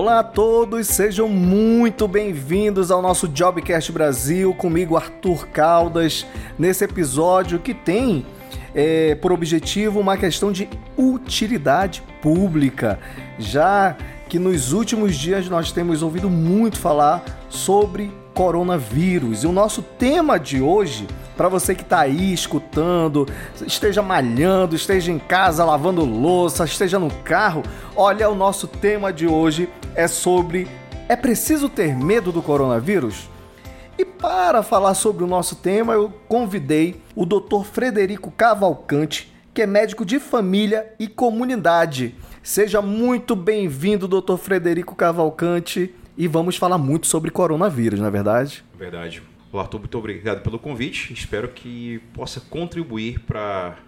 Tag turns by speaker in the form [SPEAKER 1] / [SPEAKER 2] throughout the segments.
[SPEAKER 1] Olá a todos, sejam muito bem-vindos ao nosso Jobcast Brasil, comigo Arthur Caldas, nesse episódio que tem é, por objetivo uma questão de utilidade pública, já que nos últimos dias nós temos ouvido muito falar sobre coronavírus. E o nosso tema de hoje, para você que está aí escutando, esteja malhando, esteja em casa lavando louça, esteja no carro, olha, o nosso tema de hoje é sobre é preciso ter medo do coronavírus? E para falar sobre o nosso tema, eu convidei o Dr. Frederico Cavalcante, que é médico de família e comunidade. Seja muito bem-vindo, Dr. Frederico Cavalcante e vamos falar muito sobre coronavírus, não é verdade?
[SPEAKER 2] Verdade. Arthur, muito obrigado pelo convite. Espero que possa contribuir para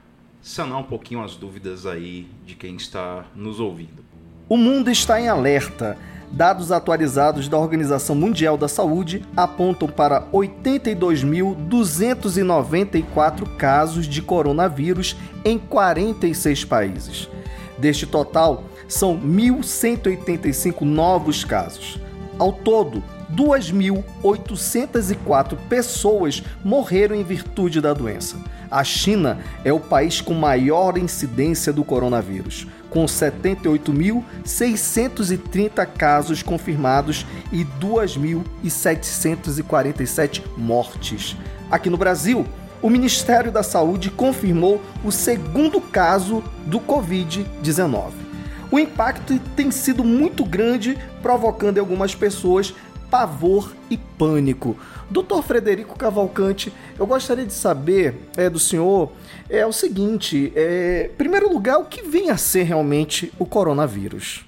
[SPEAKER 2] sanar um pouquinho as dúvidas aí de quem está nos ouvindo.
[SPEAKER 1] O mundo está em alerta. Dados atualizados da Organização Mundial da Saúde apontam para 82.294 casos de coronavírus em 46 países. Deste total, são 1.185 novos casos. Ao todo, 2.804 pessoas morreram em virtude da doença. A China é o país com maior incidência do coronavírus, com 78.630 casos confirmados e 2.747 mortes. Aqui no Brasil, o Ministério da Saúde confirmou o segundo caso do Covid-19 o impacto tem sido muito grande, provocando em algumas pessoas pavor e pânico. Doutor Frederico Cavalcante, eu gostaria de saber é, do senhor é o seguinte: é, primeiro lugar, o que vem a ser realmente o coronavírus?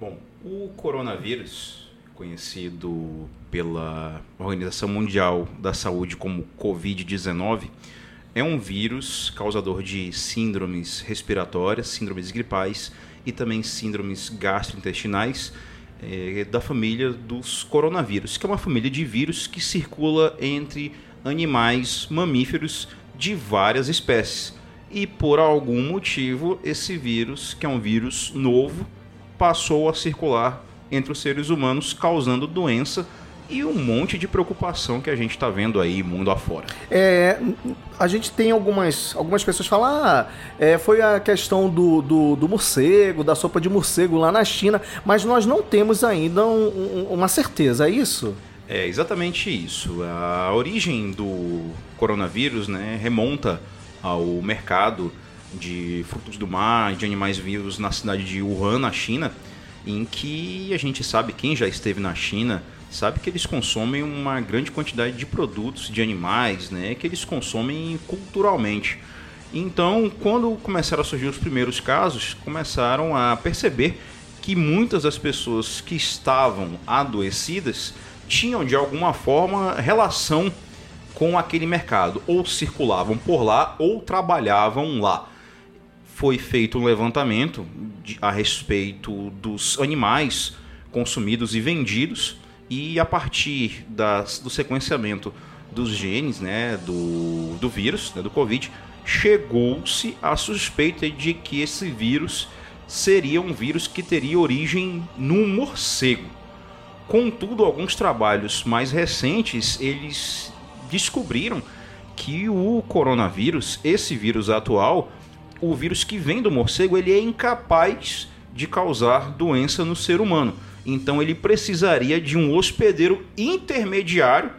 [SPEAKER 2] Bom, o coronavírus, conhecido pela Organização Mundial da Saúde como Covid-19, é um vírus causador de síndromes respiratórias, síndromes gripais e também síndromes gastrointestinais é, da família dos coronavírus, que é uma família de vírus que circula entre animais mamíferos de várias espécies. E por algum motivo, esse vírus, que é um vírus novo, passou a circular entre os seres humanos, causando doença e um monte de preocupação que a gente está vendo aí mundo afora.
[SPEAKER 1] É, a gente tem algumas, algumas pessoas falam, ah, é, foi a questão do, do, do, morcego, da sopa de morcego lá na China, mas nós não temos ainda um, um, uma certeza, é isso?
[SPEAKER 2] É exatamente isso. A origem do coronavírus né, remonta ao mercado de frutos do mar, de animais vivos na cidade de Wuhan, na China, em que a gente sabe, quem já esteve na China, sabe que eles consomem uma grande quantidade de produtos de animais, né, que eles consomem culturalmente. Então, quando começaram a surgir os primeiros casos, começaram a perceber que muitas das pessoas que estavam adoecidas tinham de alguma forma relação com aquele mercado, ou circulavam por lá ou trabalhavam lá. Foi feito um levantamento a respeito dos animais consumidos e vendidos e a partir das, do sequenciamento dos genes né, do, do vírus, né, do Covid, chegou-se à suspeita de que esse vírus seria um vírus que teria origem num morcego. Contudo, alguns trabalhos mais recentes, eles descobriram que o coronavírus, esse vírus atual, o vírus que vem do morcego, ele é incapaz de causar doença no ser humano. Então ele precisaria de um hospedeiro intermediário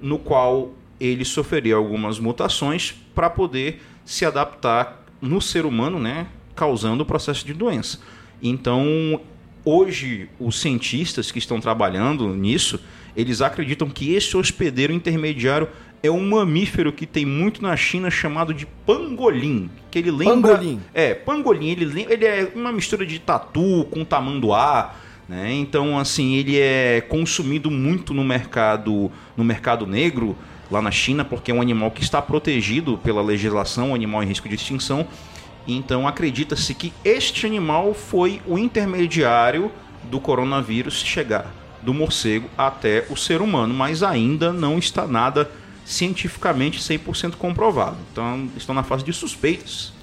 [SPEAKER 2] no qual ele sofreria algumas mutações para poder se adaptar no ser humano, né, causando o processo de doença. Então, hoje os cientistas que estão trabalhando nisso, eles acreditam que esse hospedeiro intermediário é um mamífero que tem muito na China chamado de pangolim, que ele lembra
[SPEAKER 1] Pangolim.
[SPEAKER 2] É, pangolim, ele, ele é uma mistura de tatu com tamanduá, né? Então, assim, ele é consumido muito no mercado, no mercado negro lá na China, porque é um animal que está protegido pela legislação, um animal em risco de extinção. Então, acredita-se que este animal foi o intermediário do coronavírus chegar do morcego até o ser humano, mas ainda não está nada cientificamente 100% comprovado. Então, estão na fase de suspeitas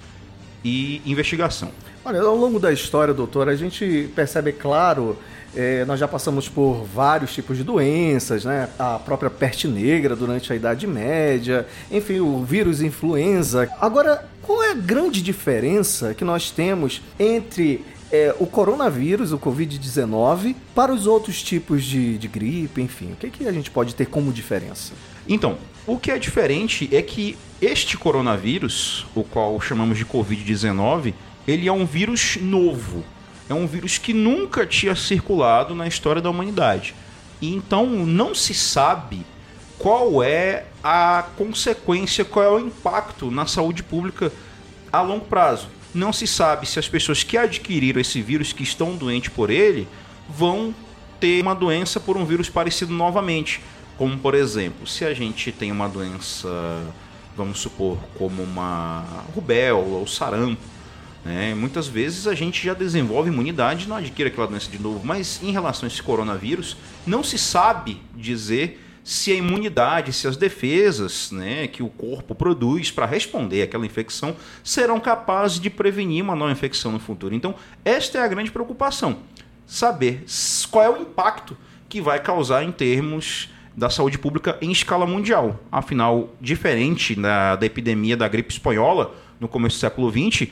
[SPEAKER 2] e investigação.
[SPEAKER 1] Olha, ao longo da história, doutor, a gente percebe, claro, É, nós já passamos por vários tipos de doenças, né? A própria peste negra durante a Idade Média, enfim, o vírus influenza. Agora, qual é a grande diferença que nós temos entre é, o coronavírus, o Covid-19, para os outros tipos de, de gripe, enfim? O que, que a gente pode ter como diferença?
[SPEAKER 2] Então, o que é diferente é que este coronavírus, o qual chamamos de Covid-19, ele é um vírus novo é um vírus que nunca tinha circulado na história da humanidade. E então não se sabe qual é a consequência, qual é o impacto na saúde pública a longo prazo. Não se sabe se as pessoas que adquiriram esse vírus, que estão doentes por ele, vão ter uma doença por um vírus parecido novamente. Como, por exemplo, se a gente tem uma doença, vamos supor, como uma rubéola ou sarampo, né? Muitas vezes a gente já desenvolve imunidade e não adquire aquela doença de novo, mas em relação a esse coronavírus, não se sabe dizer se a imunidade, se as defesas né, que o corpo produz para responder àquela infecção serão capazes de prevenir uma nova infecção no futuro. Então, esta é a grande preocupação: saber qual é o impacto que vai causar em termos da saúde pública em escala mundial. Afinal, diferente da, da epidemia da gripe espanhola no começo do século XX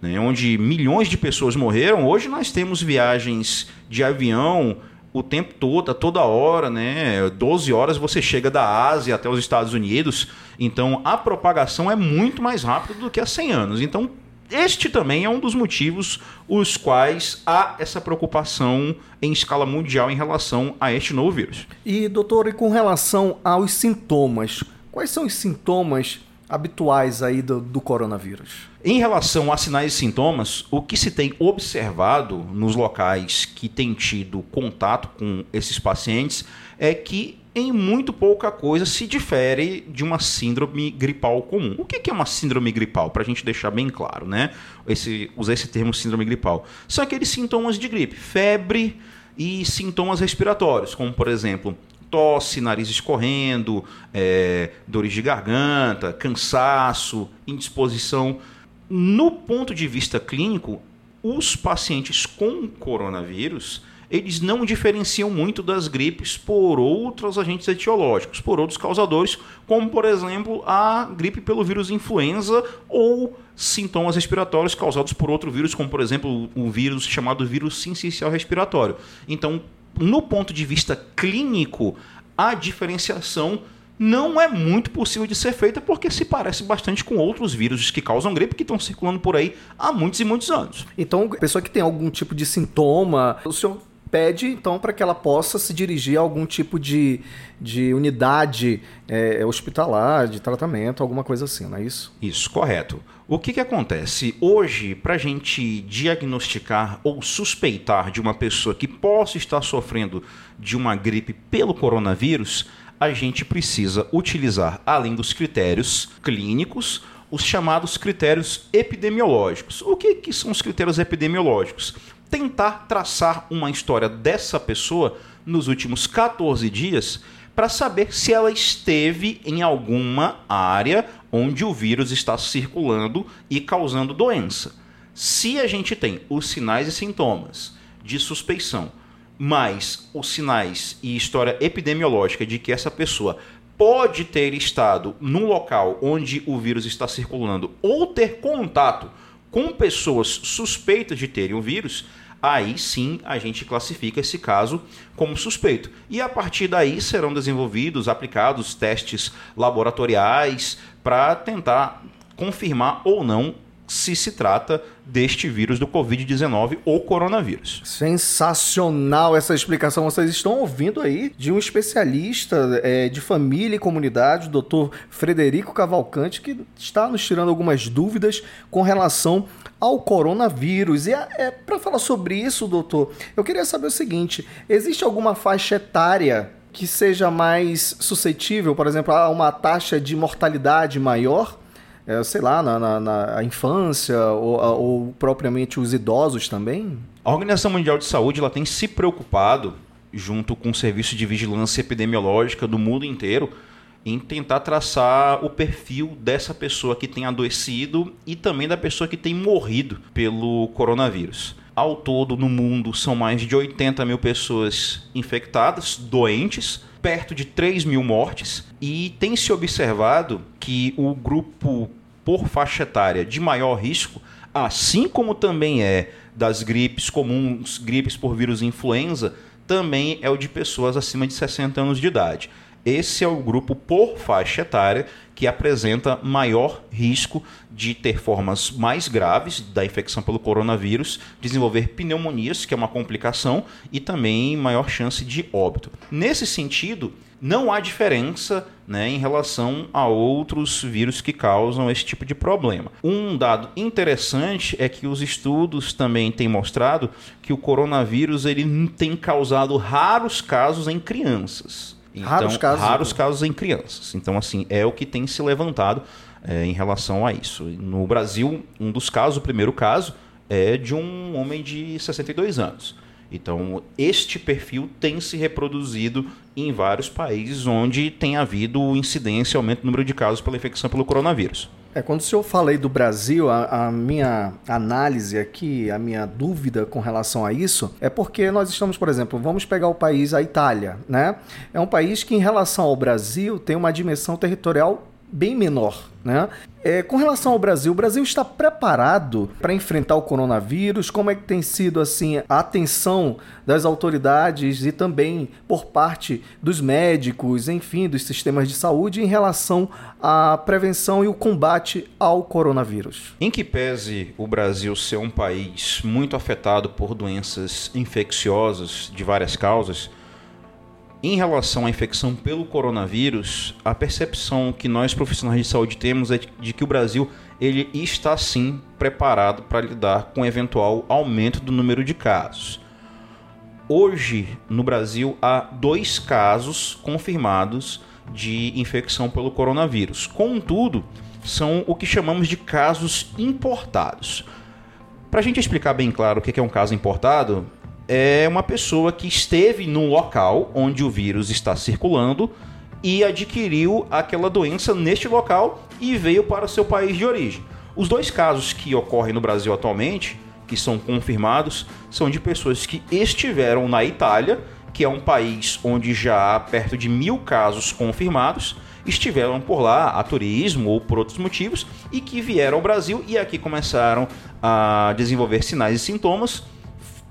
[SPEAKER 2] né, onde milhões de pessoas morreram, hoje nós temos viagens de avião o tempo todo, a toda hora, né? 12 horas você chega da Ásia até os Estados Unidos. Então a propagação é muito mais rápida do que há 100 anos. Então este também é um dos motivos os quais há essa preocupação em escala mundial em relação a este novo vírus.
[SPEAKER 1] E doutor, e com relação aos sintomas, quais são os sintomas habituais aí do, do, coronavírus?
[SPEAKER 2] Em relação a sinais e sintomas, o que se tem observado nos locais que têm tido contato com esses pacientes é que em muito pouca coisa se difere de uma síndrome gripal comum. O que é uma síndrome gripal? Para a gente deixar bem claro, né? Esse, usar esse termo síndrome gripal. São aqueles sintomas de gripe, febre e sintomas respiratórios, como por exemplo tosse, nariz escorrendo, é, dores de garganta, cansaço, indisposição. No ponto de vista clínico, os pacientes com coronavírus eles não diferenciam muito das gripes por outros agentes etiológicos, por outros causadores, como por exemplo a gripe pelo vírus influenza ou sintomas respiratórios causados por outro vírus, como por exemplo o vírus chamado vírus sincicial respiratório. Então, no ponto de vista clínico, a diferenciação não é muito possível de ser feita porque se parece bastante com outros vírus que causam gripe que estão circulando por aí há muitos e muitos anos.
[SPEAKER 1] Então, pessoa que tem algum tipo de sintoma, o senhor pede então para que ela possa se dirigir a algum tipo de, de unidade é, hospitalar, de tratamento, alguma coisa assim, não é isso?
[SPEAKER 2] Isso, correto. O que, que acontece? Hoje, para a gente diagnosticar ou suspeitar de uma pessoa que possa estar sofrendo de uma gripe pelo coronavírus, a gente precisa utilizar, além dos critérios clínicos, os chamados critérios epidemiológicos. O que, que são os critérios epidemiológicos? Tentar traçar uma história dessa pessoa nos últimos 14 dias para saber se ela esteve em alguma área onde o vírus está circulando e causando doença. Se a gente tem os sinais e sintomas de suspeição, mais os sinais e história epidemiológica de que essa pessoa pode ter estado num local onde o vírus está circulando ou ter contato com pessoas suspeitas de terem o vírus, aí sim a gente classifica esse caso como suspeito. E a partir daí serão desenvolvidos, aplicados testes laboratoriais para tentar confirmar ou não se se trata deste vírus do Covid-19 ou coronavírus.
[SPEAKER 1] Sensacional essa explicação. Vocês estão ouvindo aí de um especialista é, de família e comunidade, o doutor Frederico Cavalcante, que está nos tirando algumas dúvidas com relação ao coronavírus. E é, é para falar sobre isso, doutor, eu queria saber o seguinte: existe alguma faixa etária que seja mais suscetível, por exemplo, a uma taxa de mortalidade maior? É, sei lá, na, na, na infância ou, ou, propriamente os idosos também?
[SPEAKER 2] A Organização Mundial de Saúde ela tem se preocupado, junto com o Serviço de Vigilância Epidemiológica do mundo inteiro, em tentar traçar o perfil dessa pessoa que tem adoecido e também da pessoa que tem morrido pelo coronavírus. Ao todo, no mundo, são mais de 80 mil pessoas infectadas, doentes, perto de 3 mil mortes, e tem se observado que o grupo por faixa etária de maior risco, assim como também é das gripes comuns, gripes por vírus influenza, também é o de pessoas acima de 60 anos de idade. Esse é o grupo por faixa etária que apresenta maior risco de ter formas mais graves da infecção pelo coronavírus, desenvolver pneumonias, que é uma complicação, e também maior chance de óbito. Nesse sentido, não há diferença né, em relação a outros vírus que causam esse tipo de problema. Um dado interessante é que os estudos também têm mostrado que o coronavírus ele tem causado raros casos em crianças. Então, raros casos. Raros então. casos em crianças. Então, assim, é o que tem se levantado é, em relação a isso. No Brasil, um dos casos, o primeiro caso, é de um homem de 62 anos. Então, este perfil tem se reproduzido em vários países onde tem havido incidência, aumento do número de casos pela infecção pelo coronavírus.
[SPEAKER 1] É, quando o senhor fala aí do Brasil, a, a, minha análise aqui, a minha dúvida com relação a isso, é porque nós estamos, por exemplo, vamos pegar o país, a Itália, né? É um país que, em relação ao Brasil, tem uma dimensão territorial bem menor, né? É, com relação ao Brasil, o Brasil está preparado para enfrentar o coronavírus? Como é que tem sido assim a atenção das autoridades e também por parte dos médicos, enfim, dos sistemas de saúde em relação à prevenção e o combate ao coronavírus?
[SPEAKER 2] Em que pese o Brasil ser um país muito afetado por doenças infecciosas de várias causas, em relação à infecção pelo coronavírus, a percepção que nós profissionais de saúde temos é de que o Brasil ele está sim preparado para lidar com eventual aumento do número de casos. Hoje, no Brasil, há dois casos confirmados de infecção pelo coronavírus. Contudo, são o que chamamos de casos importados. Para a gente explicar bem claro o que é um caso importado, é uma pessoa que esteve no local onde o vírus está circulando e adquiriu aquela doença neste local e veio para seu país de origem. Os dois casos que ocorrem no Brasil atualmente, que são confirmados, são de pessoas que estiveram na Itália, que é um país onde já há perto de mil casos confirmados, estiveram por lá a turismo ou por outros motivos e que vieram ao Brasil e aqui começaram a desenvolver sinais e sintomas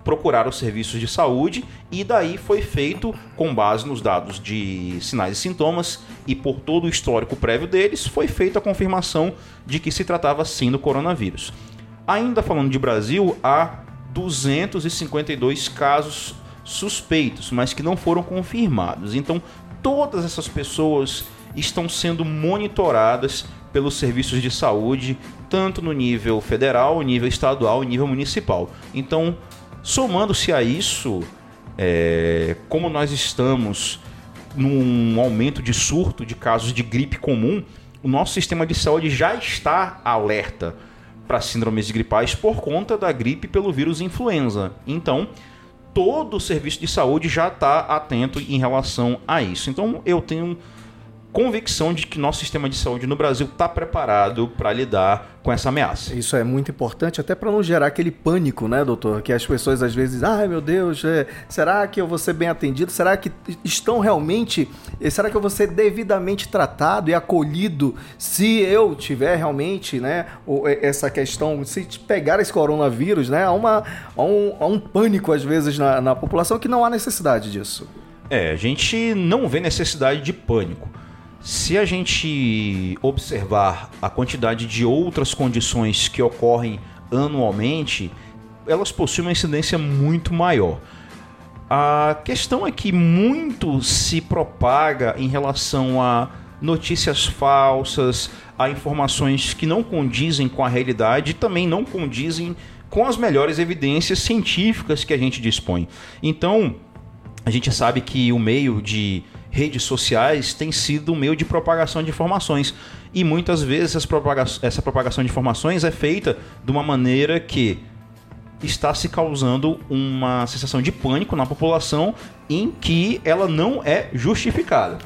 [SPEAKER 2] procurar os serviços de saúde e daí foi feito, com base nos dados de sinais e sintomas e por todo o histórico prévio deles, foi feita a confirmação de que se tratava sim do coronavírus. Ainda falando de Brasil, há 252 casos suspeitos, mas que não foram confirmados. Então, todas essas pessoas estão sendo monitoradas pelos serviços de saúde, tanto no nível federal, nível estadual e nível municipal. Então, Somando-se a isso, é, como nós estamos num aumento de surto de casos de gripe comum, o nosso sistema de saúde já está alerta para síndromes gripais por conta da gripe pelo vírus influenza. Então, todo o serviço de saúde já está atento em relação a isso. Então, eu tenho convicção de que nosso sistema de saúde no Brasil está preparado para lidar com essa ameaça.
[SPEAKER 1] Isso é muito importante, até para não gerar aquele pânico, né, doutor? Que as pessoas às vezes, ai meu Deus, é, será que eu vou ser bem atendido? Será que estão realmente, eh, será que eu vou ser devidamente tratado e acolhido se eu tiver realmente, né, eh, essa questão, se pegar esse coronavírus, né? Há, uma, há, um, há um pânico às vezes na, na população que não há necessidade disso.
[SPEAKER 2] É, a gente não vê necessidade de pânico. Se a gente observar a quantidade de outras condições que ocorrem anualmente, elas possuem uma incidência muito maior. A questão é que muito se propaga em relação a notícias falsas, a informações que não condizem com a realidade e também não condizem com as melhores evidências científicas que a gente dispõe. Então, a gente sabe que o meio de redes sociais tem sido um meio de propagação de informações. E muitas vezes essa propagação de informações é feita de uma maneira que está se causando uma sensação de pânico na população em que ela não é justificada.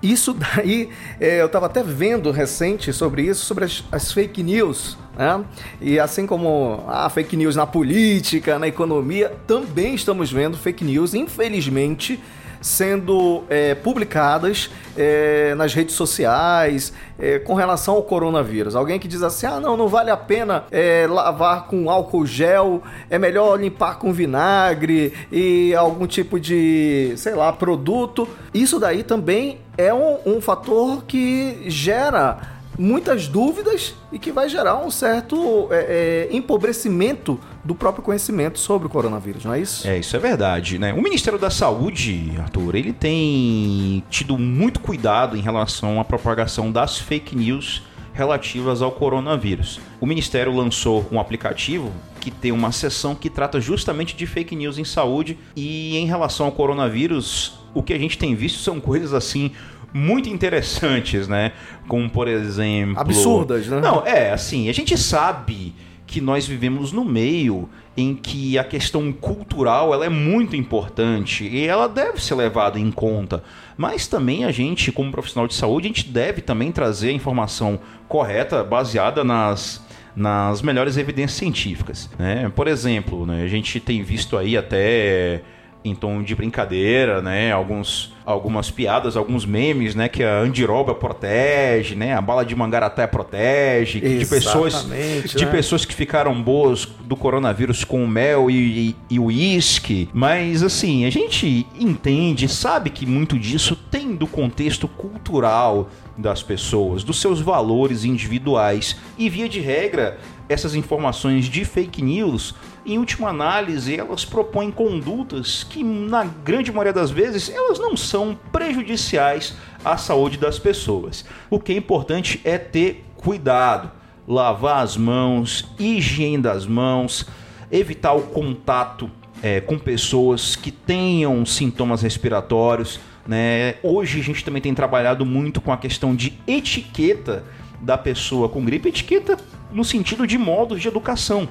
[SPEAKER 1] Isso daí, é, eu estava até vendo recente sobre isso, sobre as, as, fake news, Né? E assim como a fake news na política, na economia, também estamos vendo fake news, infelizmente, sendo é, publicadas é, nas redes sociais é, com relação ao coronavírus. Alguém que diz assim: ah, não, não vale a pena é, lavar com álcool gel, é melhor limpar com vinagre e algum tipo de, sei lá, produto. Isso daí também é um, um fator que gera muitas dúvidas e que vai gerar um certo é, é, empobrecimento do próprio conhecimento sobre o coronavírus, não é isso?
[SPEAKER 2] É, isso é verdade, né? O Ministério da Saúde, Arthur, ele tem tido muito cuidado em relação à propagação das fake news relativas ao coronavírus. O Ministério lançou um aplicativo que tem uma seção que trata justamente de fake news em saúde e em relação ao coronavírus, o que a gente tem visto são coisas assim muito interessantes, né? Como, por exemplo.
[SPEAKER 1] Absurdas, né?
[SPEAKER 2] Não, é, assim, a gente sabe que nós vivemos no meio em que a questão cultural ela é muito importante e ela deve ser levada em conta. Mas também a gente, como profissional de saúde, a gente deve também trazer a informação correta, baseada nas, nas melhores evidências científicas. Né? Por exemplo, né, a gente tem visto aí até em tom de brincadeira, né? Alguns, algumas piadas, alguns memes, né? Que a andiroba protege, né? A bala de mangaratá protege. de pessoas, de né? pessoas que ficaram boas do coronavírus com mel e uísque. Mas, assim, a gente entende, sabe que muito disso tem do contexto cultural das pessoas, dos seus valores individuais. E, via de regra, essas informações de fake news em última análise, elas propõem condutas que, na grande maioria das vezes, elas não são prejudiciais à saúde das pessoas. O que é importante é ter cuidado, lavar as mãos, higiene das mãos, evitar o contato é, com pessoas que tenham sintomas respiratórios. Né? Hoje a gente também tem trabalhado muito com a questão de etiqueta da pessoa com gripe, etiqueta no sentido de modos de educação.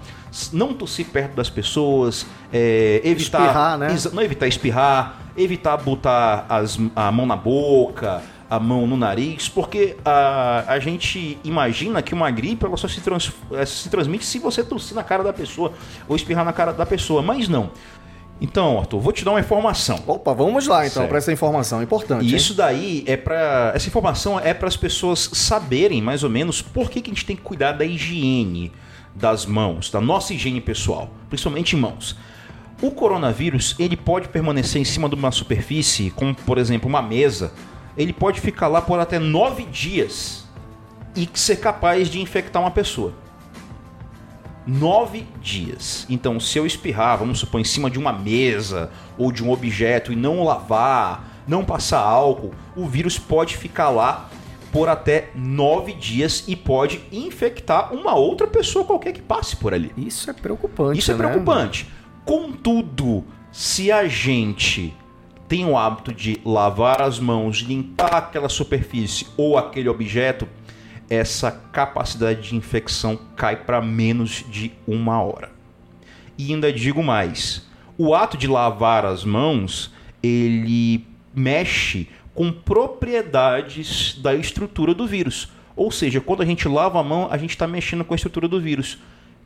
[SPEAKER 2] Não tossir perto das pessoas, é, evitar. Espirrar, né? Não evitar espirrar, evitar botar as, a mão na boca, a mão no nariz, porque a, a gente imagina que uma gripe ela só se, trans, se transmite se você tossir na cara da pessoa ou espirrar na cara da pessoa, mas não. Então, Arthur, vou te dar uma informação.
[SPEAKER 1] Opa, vamos lá então para essa informação importante.
[SPEAKER 2] E isso daí é para essa informação é para as pessoas saberem mais ou menos por que, que a gente tem que cuidar da higiene das mãos, da nossa higiene pessoal, principalmente mãos. O coronavírus ele pode permanecer em cima de uma superfície, como por exemplo uma mesa, ele pode ficar lá por até nove dias e ser capaz de infectar uma pessoa nove dias. Então, se eu espirrar, vamos supor, em cima de uma mesa ou de um objeto e não lavar, não passar álcool, o vírus pode ficar lá por até nove dias e pode infectar uma outra pessoa qualquer que passe por ali.
[SPEAKER 1] Isso é preocupante.
[SPEAKER 2] Isso é
[SPEAKER 1] né?
[SPEAKER 2] preocupante. Contudo, se a gente tem o hábito de lavar as mãos, limpar aquela superfície ou aquele objeto, essa capacidade de infecção cai para menos de uma hora. E ainda digo mais: o ato de lavar as mãos ele mexe com propriedades da estrutura do vírus. Ou seja, quando a gente lava a mão, a gente está mexendo com a estrutura do vírus.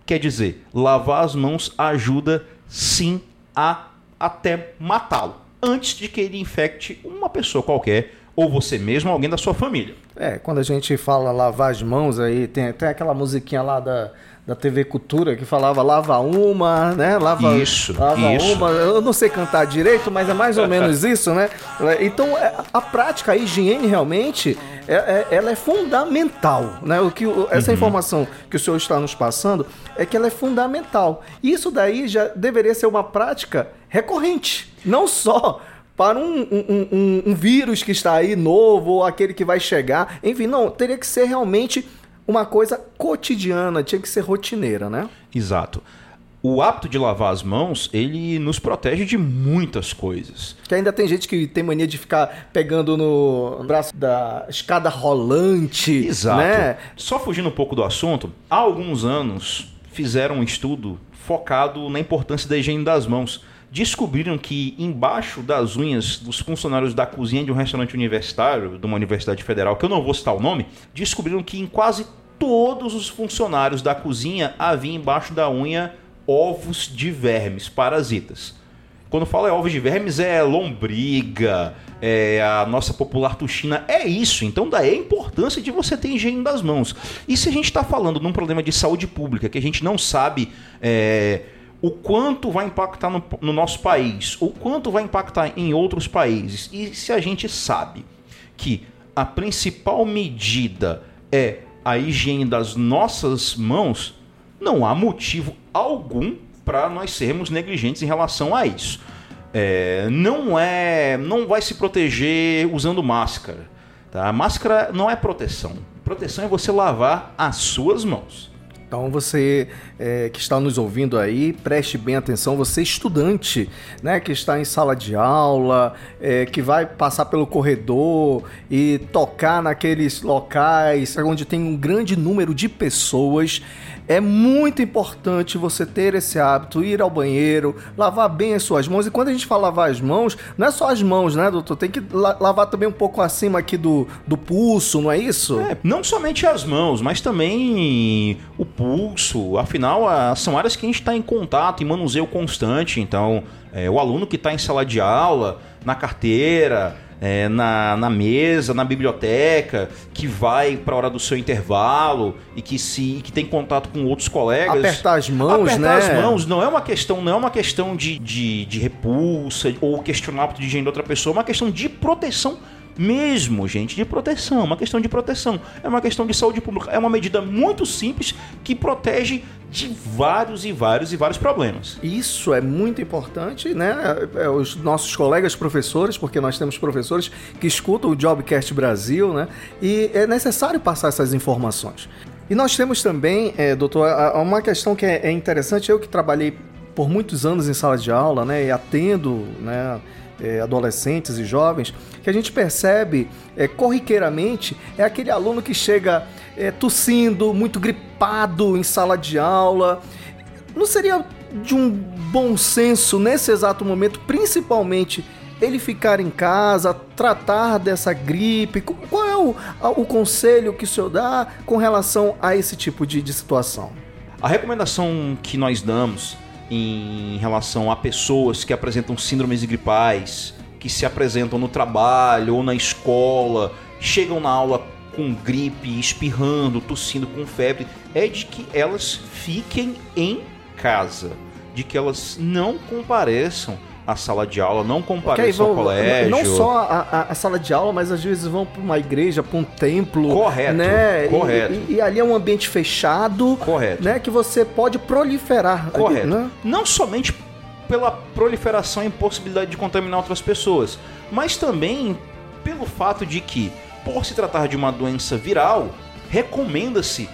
[SPEAKER 2] Quer dizer, lavar as mãos ajuda sim a até matá-lo antes de que ele infecte uma pessoa qualquer ou você mesmo, ou alguém da sua família.
[SPEAKER 1] É, quando a gente fala lavar as mãos aí, tem até aquela musiquinha lá da, da TV Cultura que falava lava uma, né? Lava,
[SPEAKER 2] isso,
[SPEAKER 1] lava
[SPEAKER 2] isso.
[SPEAKER 1] uma. Eu não sei cantar direito, mas é mais ou menos isso, né? Então, é, a prática, a higiene realmente, é, é, ela é fundamental, né? O que, essa uhum. informação que o senhor está nos passando é que ela é fundamental. Isso daí já deveria ser uma prática recorrente, não só para um, um, um, um, vírus que está aí novo ou aquele que vai chegar. Enfim, não, teria que ser realmente uma coisa cotidiana, tinha que ser rotineira, né?
[SPEAKER 2] Exato. O hábito de lavar as mãos, ele nos protege de muitas coisas.
[SPEAKER 1] Que ainda tem gente que tem mania de ficar pegando no braço da escada rolante.
[SPEAKER 2] Exato.
[SPEAKER 1] Né?
[SPEAKER 2] Só fugindo um pouco do assunto, há alguns anos fizeram um estudo focado na importância da higiene das mãos descobriram que embaixo das unhas dos funcionários da cozinha de um restaurante universitário, de uma universidade federal, que eu não vou citar o nome, descobriram que em quase todos os funcionários da cozinha haviam embaixo da unha ovos de vermes, parasitas. Quando fala é ovos de vermes, é lombriga, é a nossa popular tuxina, é isso. Então daí a importância de você ter higiene das mãos. E se a gente está falando num problema de saúde pública, que a gente não sabe é, o quanto vai impactar no, no nosso país, o quanto vai impactar em outros países, e se a gente sabe que a principal medida é a higiene das nossas mãos, não há motivo algum para nós sermos negligentes em relação a isso. É, não é, não vai se proteger usando máscara. Tá? Máscara não é proteção. Proteção é você lavar as suas mãos.
[SPEAKER 1] Então você é, que está nos ouvindo aí, preste bem atenção, você estudante, né, que está em sala de aula, é, que vai passar pelo corredor e tocar naqueles locais onde tem um grande número de pessoas, é muito importante você ter esse hábito, ir ao banheiro, lavar bem as suas mãos. E quando a gente fala lavar as mãos, não é só as mãos, né, doutor? Tem que lavar também um pouco acima aqui do, do pulso, não é isso? É,
[SPEAKER 2] não somente as mãos, mas também o pulso. Afinal, são áreas que a gente está em contato, em manuseio constante. Então, é, o aluno que está em sala de aula, na carteira, é, na, na mesa, na biblioteca, que vai para a hora do seu intervalo e que se que tem contato com outros colegas.
[SPEAKER 1] Apertar as mãos,
[SPEAKER 2] apertar
[SPEAKER 1] né?
[SPEAKER 2] as mãos não é uma questão, não é uma questão de, de, de repulsa ou questionar o de higiene de outra pessoa, é uma questão de proteção mesmo, gente, de proteção, uma questão de proteção, é uma questão de saúde pública, é uma medida muito simples que protege de vários e vários e vários problemas.
[SPEAKER 1] Isso é muito importante, né? É, os nossos colegas professores, porque nós temos professores que escutam o Jobcast Brasil, né? E é necessário passar essas informações. E nós temos também, é, doutor, uma questão que é, é interessante, eu que trabalhei por muitos anos em sala de aula, né, e atendo, né, é, adolescentes e jovens, que a gente percebe é, corriqueiramente é aquele aluno que chega é, tossindo, muito gripado em sala de aula. Não seria de um bom senso nesse exato momento, principalmente ele ficar em casa, tratar dessa gripe? Qual é o, o conselho que o senhor dá com relação a esse tipo de, de situação?
[SPEAKER 2] A recomendação que nós damos em relação a pessoas que apresentam síndromes gripais, que se apresentam no trabalho ou na escola, chegam na aula com gripe, espirrando, tossindo com febre, é de que elas fiquem em casa, de que elas não compareçam a sala de aula, não compareçam ao colégio.
[SPEAKER 1] Não só a, a, a, sala de aula, mas às vezes vão para uma igreja, para um templo.
[SPEAKER 2] Correto.
[SPEAKER 1] Né?
[SPEAKER 2] Correto.
[SPEAKER 1] E, e, e, ali é um ambiente fechado.
[SPEAKER 2] Correto.
[SPEAKER 1] Né? Que você pode proliferar.
[SPEAKER 2] Correto.
[SPEAKER 1] Né?
[SPEAKER 2] Não somente pela proliferação e possibilidade de contaminar outras pessoas, mas também pelo fato de que, por se tratar de uma doença viral, recomenda-se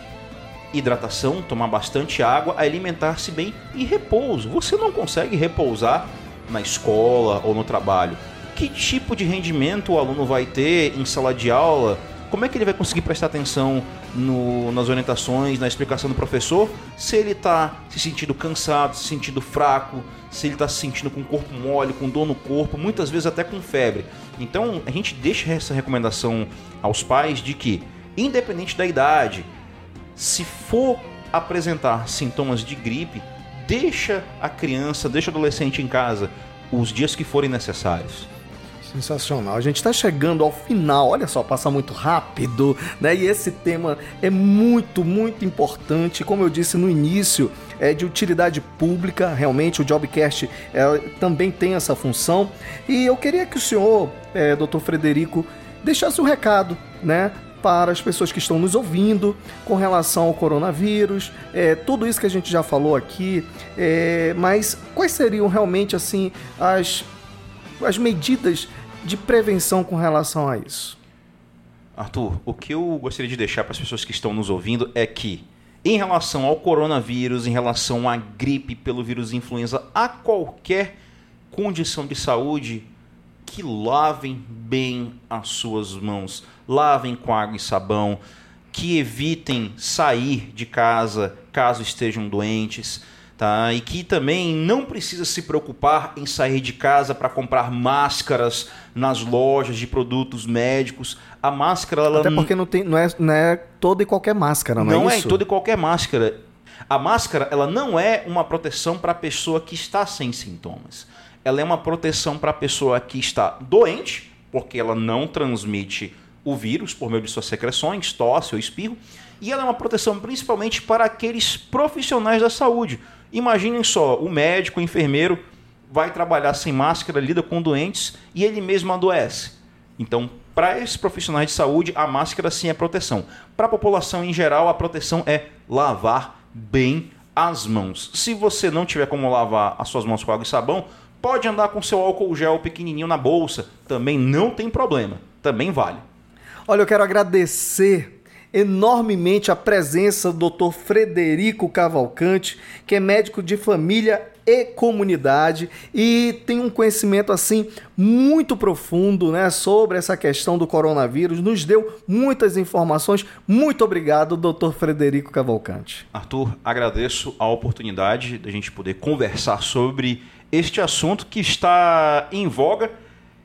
[SPEAKER 2] hidratação, tomar bastante água, alimentar-se bem e repouso. Você não consegue repousar na escola ou no trabalho. Que tipo de rendimento o aluno vai ter em sala de aula? Como é que ele vai conseguir prestar atenção no, nas orientações, na explicação do professor, se ele está se sentindo cansado, se sentindo fraco, se ele está se sentindo com o corpo mole, com dor no corpo, muitas vezes até com febre. Então a gente deixa essa recomendação aos pais de que, independente da idade, se for apresentar sintomas de gripe, deixa a criança, deixa o adolescente em casa os dias que forem necessários.
[SPEAKER 1] Sensacional. A gente está chegando ao final. Olha só, passa muito rápido, né? E esse tema é muito, muito importante. Como eu disse no início, é de utilidade pública. Realmente, o Jobcast é, também tem essa função. E eu queria que o senhor, é, Dr. Frederico, deixasse um recado, né? Para as pessoas que estão nos ouvindo com relação ao coronavírus, é, tudo isso que a gente já falou aqui, é, mas quais seriam realmente assim as, as medidas de prevenção com relação a isso?
[SPEAKER 2] Arthur, o que eu gostaria de deixar para as pessoas que estão nos ouvindo é que, em relação ao coronavírus, em relação à gripe pelo vírus influenza, a qualquer condição de saúde, que lavem bem as suas mãos, lavem com água e sabão, que evitem sair de casa caso estejam doentes, tá? E que também não precisa se preocupar em sair de casa para comprar máscaras nas lojas de produtos médicos. A máscara ela
[SPEAKER 1] Até porque não, tem, não, é, não é toda e qualquer máscara, não,
[SPEAKER 2] não
[SPEAKER 1] é
[SPEAKER 2] isso? Não é toda e qualquer máscara. A máscara ela não é uma proteção para a pessoa que está sem sintomas. Ela é uma proteção para a pessoa que está doente, porque ela não transmite o vírus por meio de suas secreções, tosse ou espirro. E ela é uma proteção principalmente para aqueles profissionais da saúde, Imaginem só, o médico, o enfermeiro vai trabalhar sem máscara, lida com doentes e ele mesmo adoece. Então, para esses profissionais de saúde, a máscara sim é proteção. Para a população em geral, a proteção é lavar bem as mãos. Se você não tiver como lavar as suas mãos com água e sabão, pode andar com seu álcool gel pequenininho na bolsa, também não tem problema, também vale.
[SPEAKER 1] Olha, eu quero agradecer enormemente a presença do Dr. Frederico Cavalcante, que é médico de família e comunidade e tem um conhecimento assim muito profundo, né, sobre essa questão do coronavírus. Nos deu muitas informações. Muito obrigado, Dr. Frederico Cavalcante.
[SPEAKER 2] Arthur, agradeço a oportunidade da gente poder conversar sobre este assunto que está em voga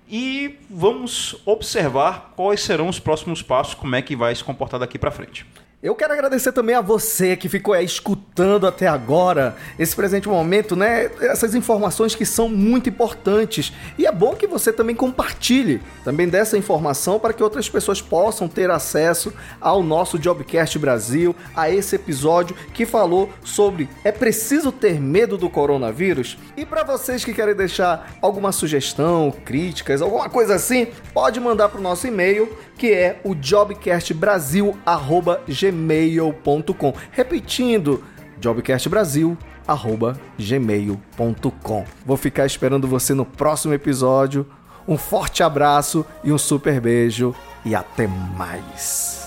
[SPEAKER 2] e vamos observar quais serão os próximos passos, como é que vai se comportar daqui para frente.
[SPEAKER 1] Eu quero agradecer também a você que ficou aí escutando até agora esse presente momento, né? Essas informações que são muito importantes. E é bom que você também compartilhe também dessa informação para que outras pessoas possam ter acesso ao nosso Jobcast Brasil, a esse episódio que falou sobre é preciso ter medo do coronavírus? E para vocês que querem deixar alguma sugestão, críticas, alguma coisa assim, pode mandar para o nosso e-mail que é o jobcastbrasil@gmail.com. Repetindo, jobcastbrasil@gmail.com. Vou ficar esperando você no próximo episódio. Um forte abraço e um super beijo e até mais.